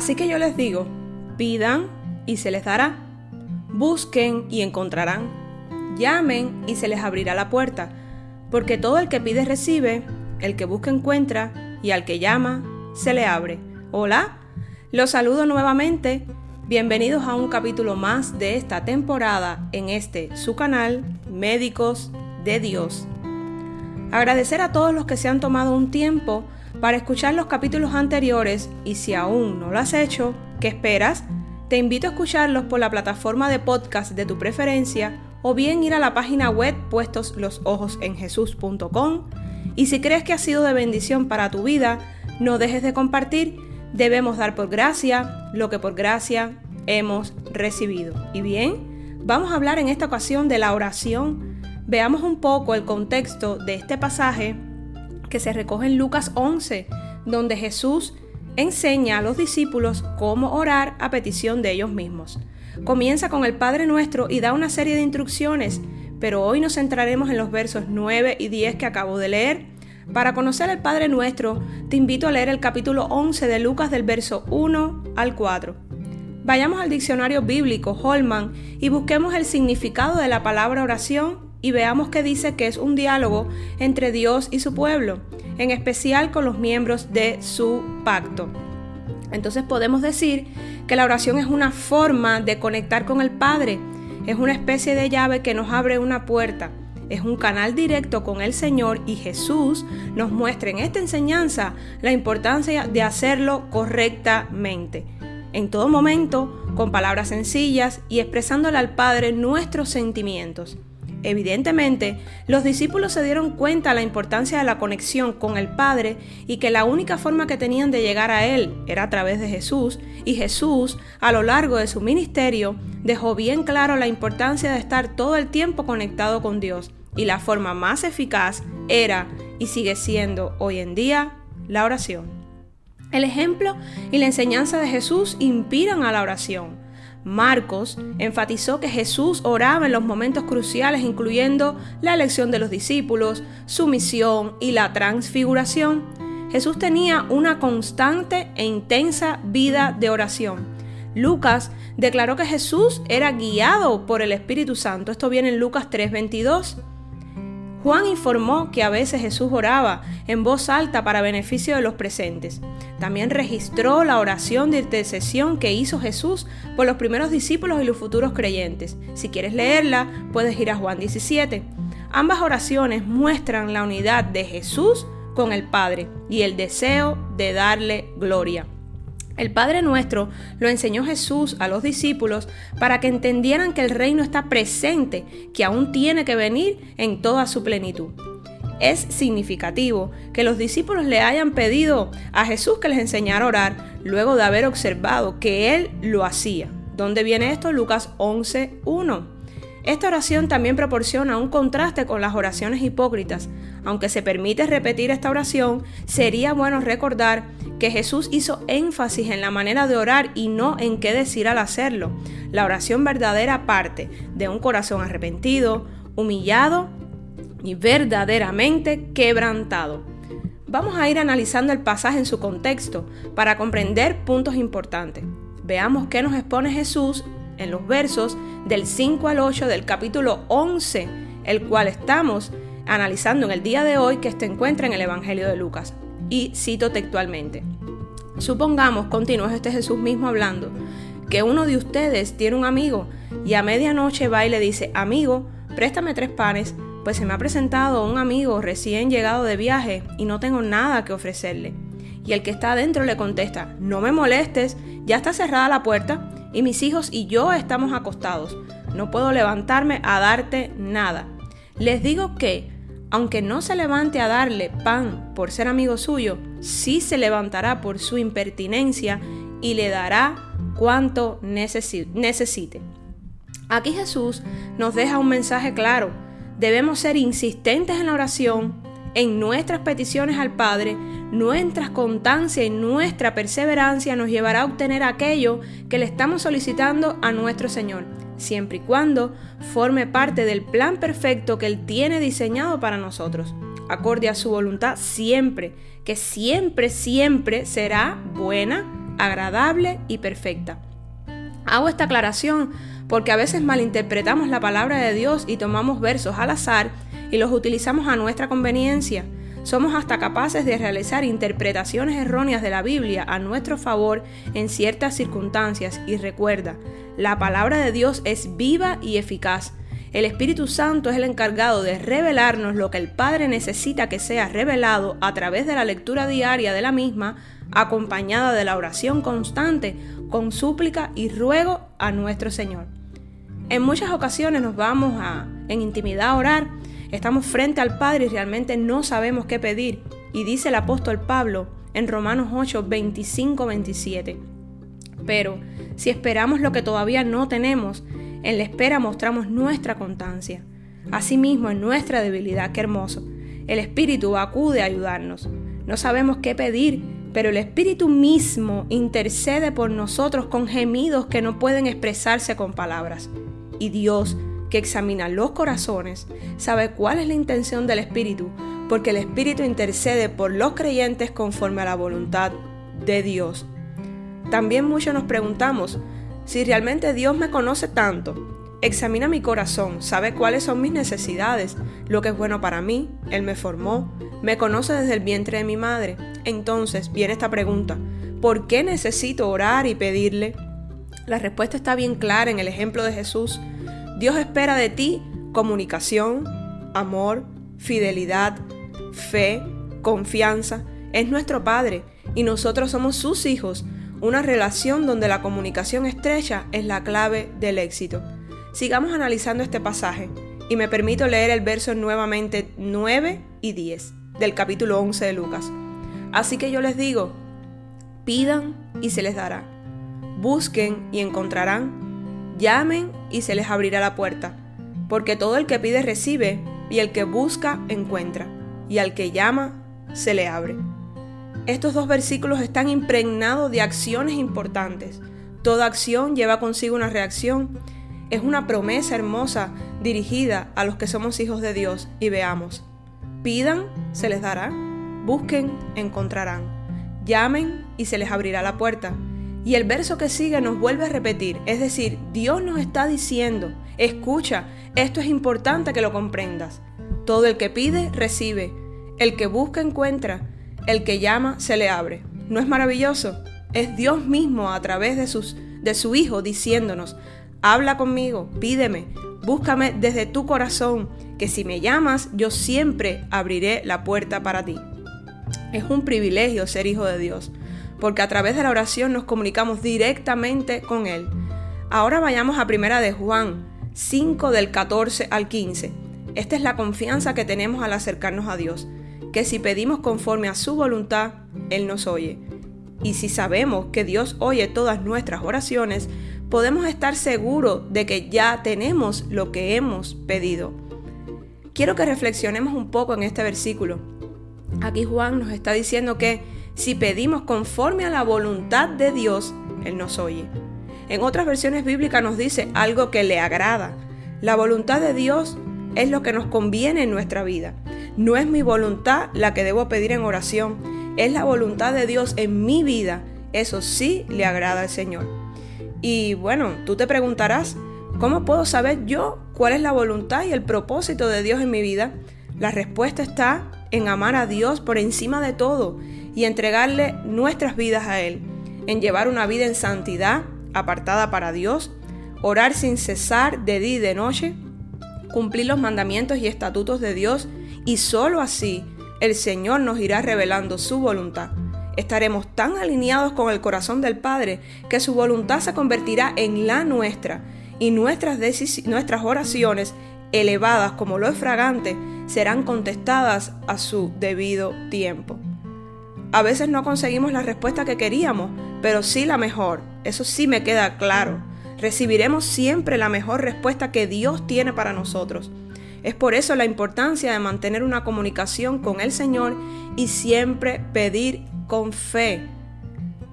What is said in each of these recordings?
Así que yo les digo, pidan y se les dará. Busquen y encontrarán. Llamen y se les abrirá la puerta. Porque todo el que pide recibe, el que busca encuentra, y al que llama se le abre. Hola, los saludo nuevamente. Bienvenidos a un capítulo más de esta temporada en este su canal, Médicos de Dios. Agradecer a todos los que se han tomado un tiempo para escuchar los capítulos anteriores y si aún no lo has hecho, ¿qué esperas? Te invito a escucharlos por la plataforma de podcast de tu preferencia o bien ir a la página web puestos los ojos y si crees que ha sido de bendición para tu vida, no dejes de compartir, debemos dar por gracia lo que por gracia hemos recibido. Y bien, vamos a hablar en esta ocasión de la oración. Veamos un poco el contexto de este pasaje que se recoge en Lucas 11, donde Jesús enseña a los discípulos cómo orar a petición de ellos mismos. Comienza con el Padre Nuestro y da una serie de instrucciones, pero hoy nos centraremos en los versos 9 y 10 que acabo de leer. Para conocer el Padre Nuestro, te invito a leer el capítulo 11 de Lucas del verso 1 al 4. Vayamos al diccionario bíblico Holman y busquemos el significado de la palabra oración y veamos que dice que es un diálogo entre Dios y su pueblo, en especial con los miembros de su pacto. Entonces podemos decir que la oración es una forma de conectar con el Padre, es una especie de llave que nos abre una puerta, es un canal directo con el Señor y Jesús nos muestra en esta enseñanza la importancia de hacerlo correctamente. En todo momento, con palabras sencillas y expresándole al Padre nuestros sentimientos. Evidentemente, los discípulos se dieron cuenta de la importancia de la conexión con el Padre y que la única forma que tenían de llegar a Él era a través de Jesús, y Jesús, a lo largo de su ministerio, dejó bien claro la importancia de estar todo el tiempo conectado con Dios, y la forma más eficaz era y sigue siendo hoy en día la oración. El ejemplo y la enseñanza de Jesús inspiran a la oración. Marcos enfatizó que Jesús oraba en los momentos cruciales, incluyendo la elección de los discípulos, su misión y la transfiguración. Jesús tenía una constante e intensa vida de oración. Lucas declaró que Jesús era guiado por el Espíritu Santo. Esto viene en Lucas 3:22. Juan informó que a veces Jesús oraba en voz alta para beneficio de los presentes. También registró la oración de intercesión que hizo Jesús por los primeros discípulos y los futuros creyentes. Si quieres leerla, puedes ir a Juan 17. Ambas oraciones muestran la unidad de Jesús con el Padre y el deseo de darle gloria. El Padre Nuestro lo enseñó Jesús a los discípulos para que entendieran que el reino está presente, que aún tiene que venir en toda su plenitud. Es significativo que los discípulos le hayan pedido a Jesús que les enseñara a orar luego de haber observado que Él lo hacía. ¿Dónde viene esto? Lucas 11.1. Esta oración también proporciona un contraste con las oraciones hipócritas. Aunque se permite repetir esta oración, sería bueno recordar que Jesús hizo énfasis en la manera de orar y no en qué decir al hacerlo. La oración verdadera parte de un corazón arrepentido, humillado y verdaderamente quebrantado. Vamos a ir analizando el pasaje en su contexto para comprender puntos importantes. Veamos qué nos expone Jesús en los versos del 5 al 8 del capítulo 11, el cual estamos analizando en el día de hoy que se encuentra en el Evangelio de Lucas. Y cito textualmente. Supongamos, continúa este Jesús mismo hablando, que uno de ustedes tiene un amigo y a medianoche va y le dice, amigo, préstame tres panes, pues se me ha presentado un amigo recién llegado de viaje y no tengo nada que ofrecerle. Y el que está adentro le contesta, no me molestes, ya está cerrada la puerta y mis hijos y yo estamos acostados. No puedo levantarme a darte nada. Les digo que, aunque no se levante a darle pan por ser amigo suyo, sí se levantará por su impertinencia y le dará cuanto necesite. Aquí Jesús nos deja un mensaje claro. Debemos ser insistentes en la oración, en nuestras peticiones al Padre, nuestra constancia y nuestra perseverancia nos llevará a obtener aquello que le estamos solicitando a nuestro Señor, siempre y cuando forme parte del plan perfecto que Él tiene diseñado para nosotros, acorde a su voluntad siempre, que siempre, siempre será buena, agradable y perfecta. Hago esta aclaración porque a veces malinterpretamos la palabra de Dios y tomamos versos al azar y los utilizamos a nuestra conveniencia. Somos hasta capaces de realizar interpretaciones erróneas de la Biblia a nuestro favor en ciertas circunstancias y recuerda, la palabra de Dios es viva y eficaz. El Espíritu Santo es el encargado de revelarnos lo que el Padre necesita que sea revelado a través de la lectura diaria de la misma, acompañada de la oración constante con súplica y ruego a nuestro Señor. En muchas ocasiones nos vamos a en intimidad a orar Estamos frente al Padre y realmente no sabemos qué pedir. Y dice el apóstol Pablo en Romanos 8, 25, 27. Pero si esperamos lo que todavía no tenemos, en la espera mostramos nuestra constancia. Asimismo, en nuestra debilidad, qué hermoso. El Espíritu acude a ayudarnos. No sabemos qué pedir, pero el Espíritu mismo intercede por nosotros con gemidos que no pueden expresarse con palabras. Y Dios, que examina los corazones, sabe cuál es la intención del Espíritu, porque el Espíritu intercede por los creyentes conforme a la voluntad de Dios. También muchos nos preguntamos, si realmente Dios me conoce tanto, examina mi corazón, sabe cuáles son mis necesidades, lo que es bueno para mí, Él me formó, me conoce desde el vientre de mi madre. Entonces viene esta pregunta, ¿por qué necesito orar y pedirle? La respuesta está bien clara en el ejemplo de Jesús. Dios espera de ti comunicación, amor, fidelidad, fe, confianza. Es nuestro Padre y nosotros somos sus hijos, una relación donde la comunicación estrecha es la clave del éxito. Sigamos analizando este pasaje y me permito leer el verso nuevamente 9 y 10 del capítulo 11 de Lucas. Así que yo les digo, pidan y se les dará, busquen y encontrarán Llamen y se les abrirá la puerta, porque todo el que pide recibe, y el que busca encuentra, y al que llama se le abre. Estos dos versículos están impregnados de acciones importantes. Toda acción lleva consigo una reacción. Es una promesa hermosa dirigida a los que somos hijos de Dios y veamos. Pidan, se les dará. Busquen, encontrarán. Llamen y se les abrirá la puerta. Y el verso que sigue nos vuelve a repetir, es decir, Dios nos está diciendo, escucha, esto es importante que lo comprendas. Todo el que pide, recibe. El que busca, encuentra. El que llama, se le abre. ¿No es maravilloso? Es Dios mismo a través de, sus, de su Hijo diciéndonos, habla conmigo, pídeme, búscame desde tu corazón, que si me llamas, yo siempre abriré la puerta para ti. Es un privilegio ser hijo de Dios porque a través de la oración nos comunicamos directamente con Él. Ahora vayamos a primera de Juan 5 del 14 al 15. Esta es la confianza que tenemos al acercarnos a Dios, que si pedimos conforme a su voluntad, Él nos oye. Y si sabemos que Dios oye todas nuestras oraciones, podemos estar seguros de que ya tenemos lo que hemos pedido. Quiero que reflexionemos un poco en este versículo. Aquí Juan nos está diciendo que si pedimos conforme a la voluntad de Dios, Él nos oye. En otras versiones bíblicas nos dice algo que le agrada. La voluntad de Dios es lo que nos conviene en nuestra vida. No es mi voluntad la que debo pedir en oración, es la voluntad de Dios en mi vida. Eso sí le agrada al Señor. Y bueno, tú te preguntarás, ¿cómo puedo saber yo cuál es la voluntad y el propósito de Dios en mi vida? La respuesta está en amar a Dios por encima de todo y entregarle nuestras vidas a Él, en llevar una vida en santidad, apartada para Dios, orar sin cesar de día y de noche, cumplir los mandamientos y estatutos de Dios y sólo así el Señor nos irá revelando su voluntad. Estaremos tan alineados con el corazón del Padre que su voluntad se convertirá en la nuestra y nuestras, nuestras oraciones, elevadas como lo es fragante, serán contestadas a su debido tiempo. A veces no conseguimos la respuesta que queríamos, pero sí la mejor. Eso sí me queda claro. Recibiremos siempre la mejor respuesta que Dios tiene para nosotros. Es por eso la importancia de mantener una comunicación con el Señor y siempre pedir con fe.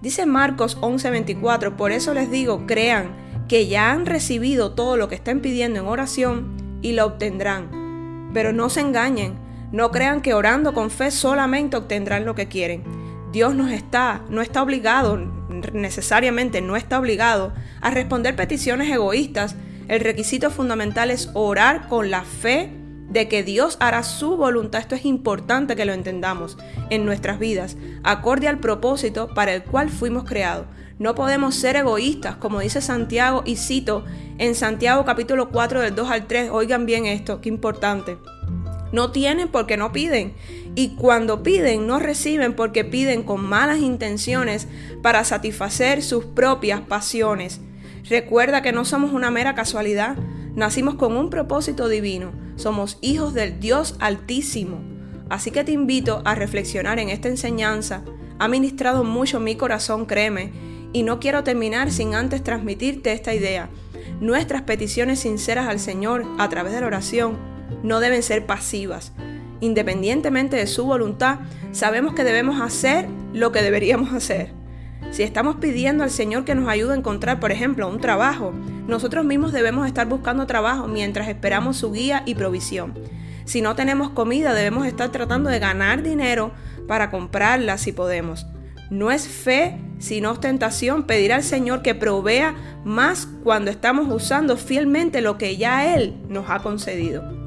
Dice Marcos 11:24, por eso les digo, crean que ya han recibido todo lo que están pidiendo en oración y lo obtendrán. Pero no se engañen, no crean que orando con fe solamente obtendrán lo que quieren. Dios nos está, no está obligado, necesariamente no está obligado a responder peticiones egoístas. El requisito fundamental es orar con la fe de que Dios hará su voluntad. Esto es importante que lo entendamos en nuestras vidas, acorde al propósito para el cual fuimos creados. No podemos ser egoístas, como dice Santiago, y cito en Santiago capítulo 4 del 2 al 3, oigan bien esto, qué importante. No tienen porque no piden. Y cuando piden, no reciben porque piden con malas intenciones para satisfacer sus propias pasiones. Recuerda que no somos una mera casualidad, nacimos con un propósito divino, somos hijos del Dios Altísimo. Así que te invito a reflexionar en esta enseñanza. Ha ministrado mucho mi corazón, créeme, y no quiero terminar sin antes transmitirte esta idea. Nuestras peticiones sinceras al Señor a través de la oración no deben ser pasivas. Independientemente de su voluntad, sabemos que debemos hacer lo que deberíamos hacer. Si estamos pidiendo al Señor que nos ayude a encontrar, por ejemplo, un trabajo, nosotros mismos debemos estar buscando trabajo mientras esperamos su guía y provisión. Si no tenemos comida, debemos estar tratando de ganar dinero para comprarla si podemos. No es fe, sino ostentación pedir al Señor que provea más cuando estamos usando fielmente lo que ya Él nos ha concedido.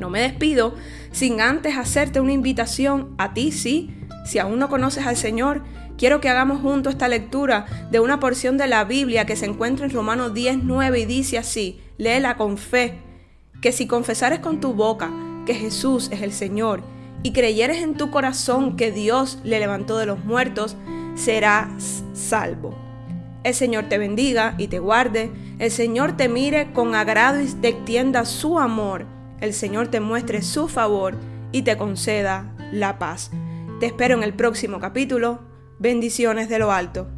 No me despido sin antes hacerte una invitación a ti, sí, si aún no conoces al Señor, quiero que hagamos juntos esta lectura de una porción de la Biblia que se encuentra en Romanos 10, 9 y dice así, léela con fe, que si confesares con tu boca que Jesús es el Señor y creyeres en tu corazón que Dios le levantó de los muertos, serás salvo. El Señor te bendiga y te guarde, el Señor te mire con agrado y te extienda su amor, el Señor te muestre su favor y te conceda la paz. Te espero en el próximo capítulo. Bendiciones de lo alto.